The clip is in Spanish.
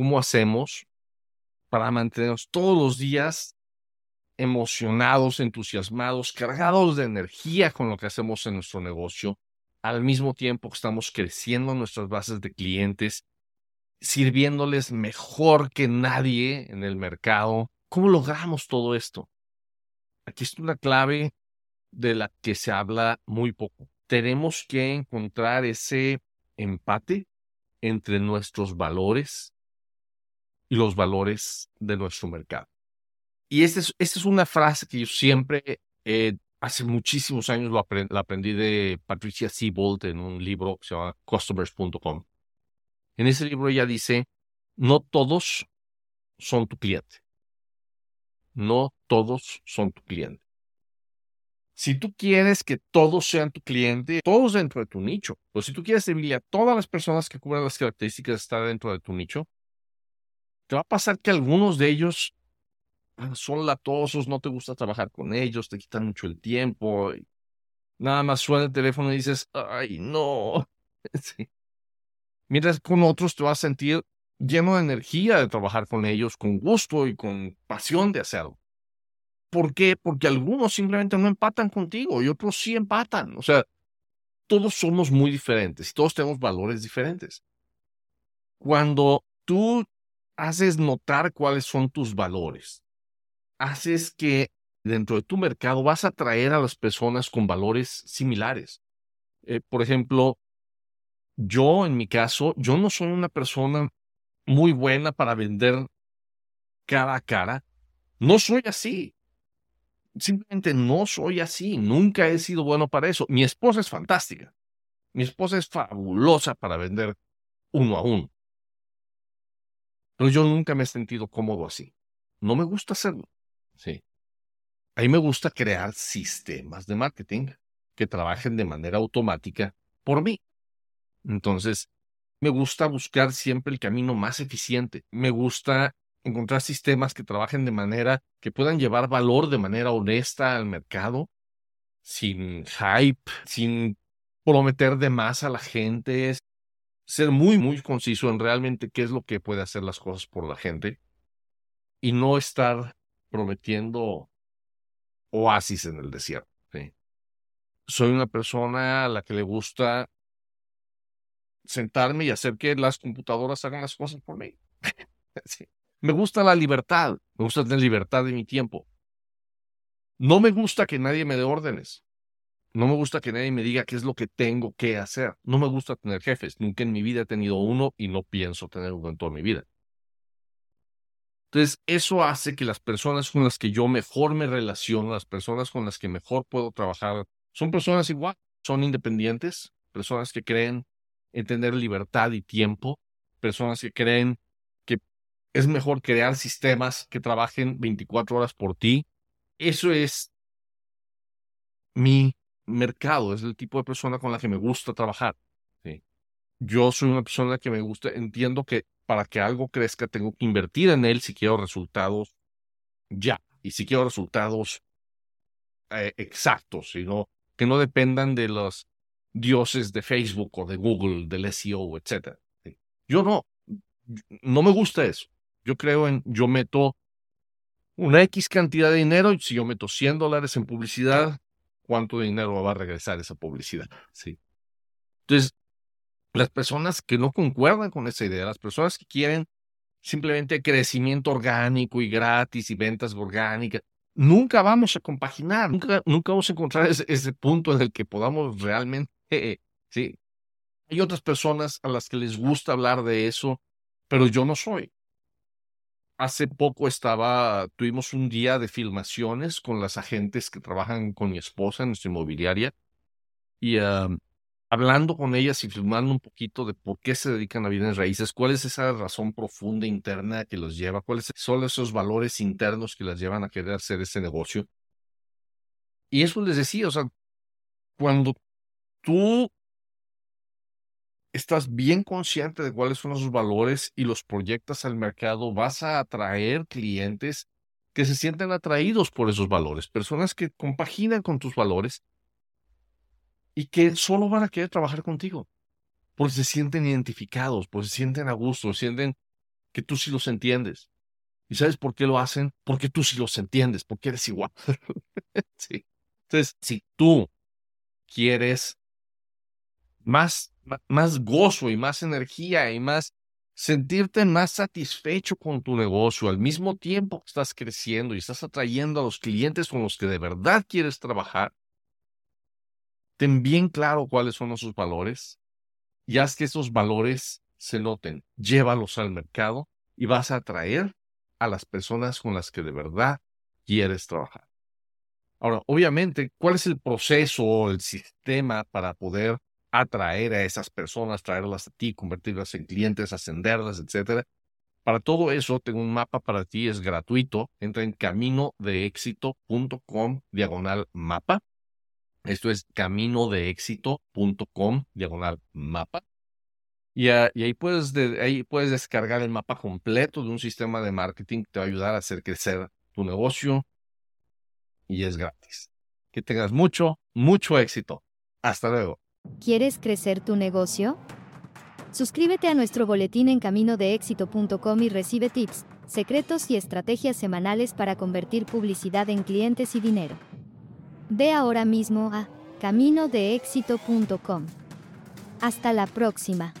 cómo hacemos para mantenernos todos los días emocionados, entusiasmados, cargados de energía con lo que hacemos en nuestro negocio, al mismo tiempo que estamos creciendo nuestras bases de clientes, sirviéndoles mejor que nadie en el mercado. ¿Cómo logramos todo esto? Aquí está una clave de la que se habla muy poco. Tenemos que encontrar ese empate entre nuestros valores y los valores de nuestro mercado. Y esta es, es una frase que yo siempre, eh, hace muchísimos años lo la aprendí de Patricia Seabolt en un libro que se llama Customers.com. En ese libro ella dice, no todos son tu cliente. No todos son tu cliente. Si tú quieres que todos sean tu cliente, todos dentro de tu nicho, o si tú quieres servirle a todas las personas que cubren las características de estar dentro de tu nicho, te va a pasar que algunos de ellos Ah, son latosos, no te gusta trabajar con ellos, te quitan mucho el tiempo. nada más suena el teléfono y dices, ay, no. Mientras con otros te vas a sentir lleno de energía de trabajar con ellos, con gusto y con pasión de hacerlo. ¿Por qué? Porque algunos simplemente no empatan contigo y otros sí empatan. O sea, todos somos muy diferentes y todos tenemos valores diferentes. Cuando tú haces notar cuáles son tus valores, haces que dentro de tu mercado vas a atraer a las personas con valores similares. Eh, por ejemplo, yo en mi caso, yo no soy una persona muy buena para vender cara a cara. No soy así. Simplemente no soy así. Nunca he sido bueno para eso. Mi esposa es fantástica. Mi esposa es fabulosa para vender uno a uno. Pero yo nunca me he sentido cómodo así. No me gusta hacerlo. Sí. A mí me gusta crear sistemas de marketing que trabajen de manera automática por mí. Entonces, me gusta buscar siempre el camino más eficiente. Me gusta encontrar sistemas que trabajen de manera que puedan llevar valor de manera honesta al mercado, sin hype, sin prometer de más a la gente, ser muy, muy conciso en realmente qué es lo que puede hacer las cosas por la gente y no estar prometiendo oasis en el desierto. Soy una persona a la que le gusta sentarme y hacer que las computadoras hagan las cosas por mí. Me gusta la libertad, me gusta tener libertad de mi tiempo. No me gusta que nadie me dé órdenes. No me gusta que nadie me diga qué es lo que tengo que hacer. No me gusta tener jefes. Nunca en mi vida he tenido uno y no pienso tener uno en toda mi vida. Entonces, eso hace que las personas con las que yo mejor me relaciono, las personas con las que mejor puedo trabajar, son personas igual, son independientes, personas que creen en tener libertad y tiempo, personas que creen que es mejor crear sistemas que trabajen 24 horas por ti. Eso es mi mercado, es el tipo de persona con la que me gusta trabajar. Yo soy una persona que me gusta, entiendo que para que algo crezca tengo que invertir en él si quiero resultados ya y si quiero resultados eh, exactos, sino que no dependan de los dioses de Facebook o de Google, del SEO, etc. Yo no, no me gusta eso. Yo creo en, yo meto una X cantidad de dinero y si yo meto 100 dólares en publicidad, ¿cuánto dinero va a regresar esa publicidad? Sí. Entonces, las personas que no concuerdan con esa idea, las personas que quieren simplemente crecimiento orgánico y gratis y ventas orgánicas, nunca vamos a compaginar, nunca, nunca vamos a encontrar ese, punto en el que podamos realmente, sí. Hay otras personas a las que les gusta hablar de eso, pero yo no soy. Hace poco estaba, tuvimos un día de filmaciones con las agentes que trabajan con mi esposa en nuestra inmobiliaria y hablando con ellas y filmando un poquito de por qué se dedican a bienes raíces, cuál es esa razón profunda interna que los lleva, cuáles son esos valores internos que las llevan a querer hacer ese negocio. Y eso les decía, o sea, cuando tú estás bien consciente de cuáles son esos valores y los proyectas al mercado, vas a atraer clientes que se sienten atraídos por esos valores, personas que compaginan con tus valores y que solo van a querer trabajar contigo, porque se sienten identificados, porque se sienten a gusto, sienten que tú sí los entiendes. ¿Y sabes por qué lo hacen? Porque tú sí los entiendes, porque eres igual. sí. Entonces, si tú quieres más, más gozo y más energía y más sentirte más satisfecho con tu negocio al mismo tiempo que estás creciendo y estás atrayendo a los clientes con los que de verdad quieres trabajar, ten bien claro cuáles son esos valores y haz que esos valores se noten. Llévalos al mercado y vas a atraer a las personas con las que de verdad quieres trabajar. Ahora, obviamente, ¿cuál es el proceso o el sistema para poder atraer a esas personas, traerlas a ti, convertirlas en clientes, ascenderlas, etcétera? Para todo eso, tengo un mapa para ti, es gratuito. Entra en caminodeexito.com diagonal mapa. Esto es caminodeexito.com diagonal mapa. Y, ahí, puedes ahí puedes descargar el mapa completo de un sistema de marketing que te va a ayudar a hacer crecer tu negocio y es gratis. Que tengas mucho, mucho éxito. Hasta luego. ¿Quieres crecer tu negocio? Suscríbete a nuestro boletín en caminodeexito.com y recibe tips, secretos y estrategias semanales para convertir publicidad en clientes y dinero. Ve ahora mismo a caminodeexito.com. Hasta la próxima.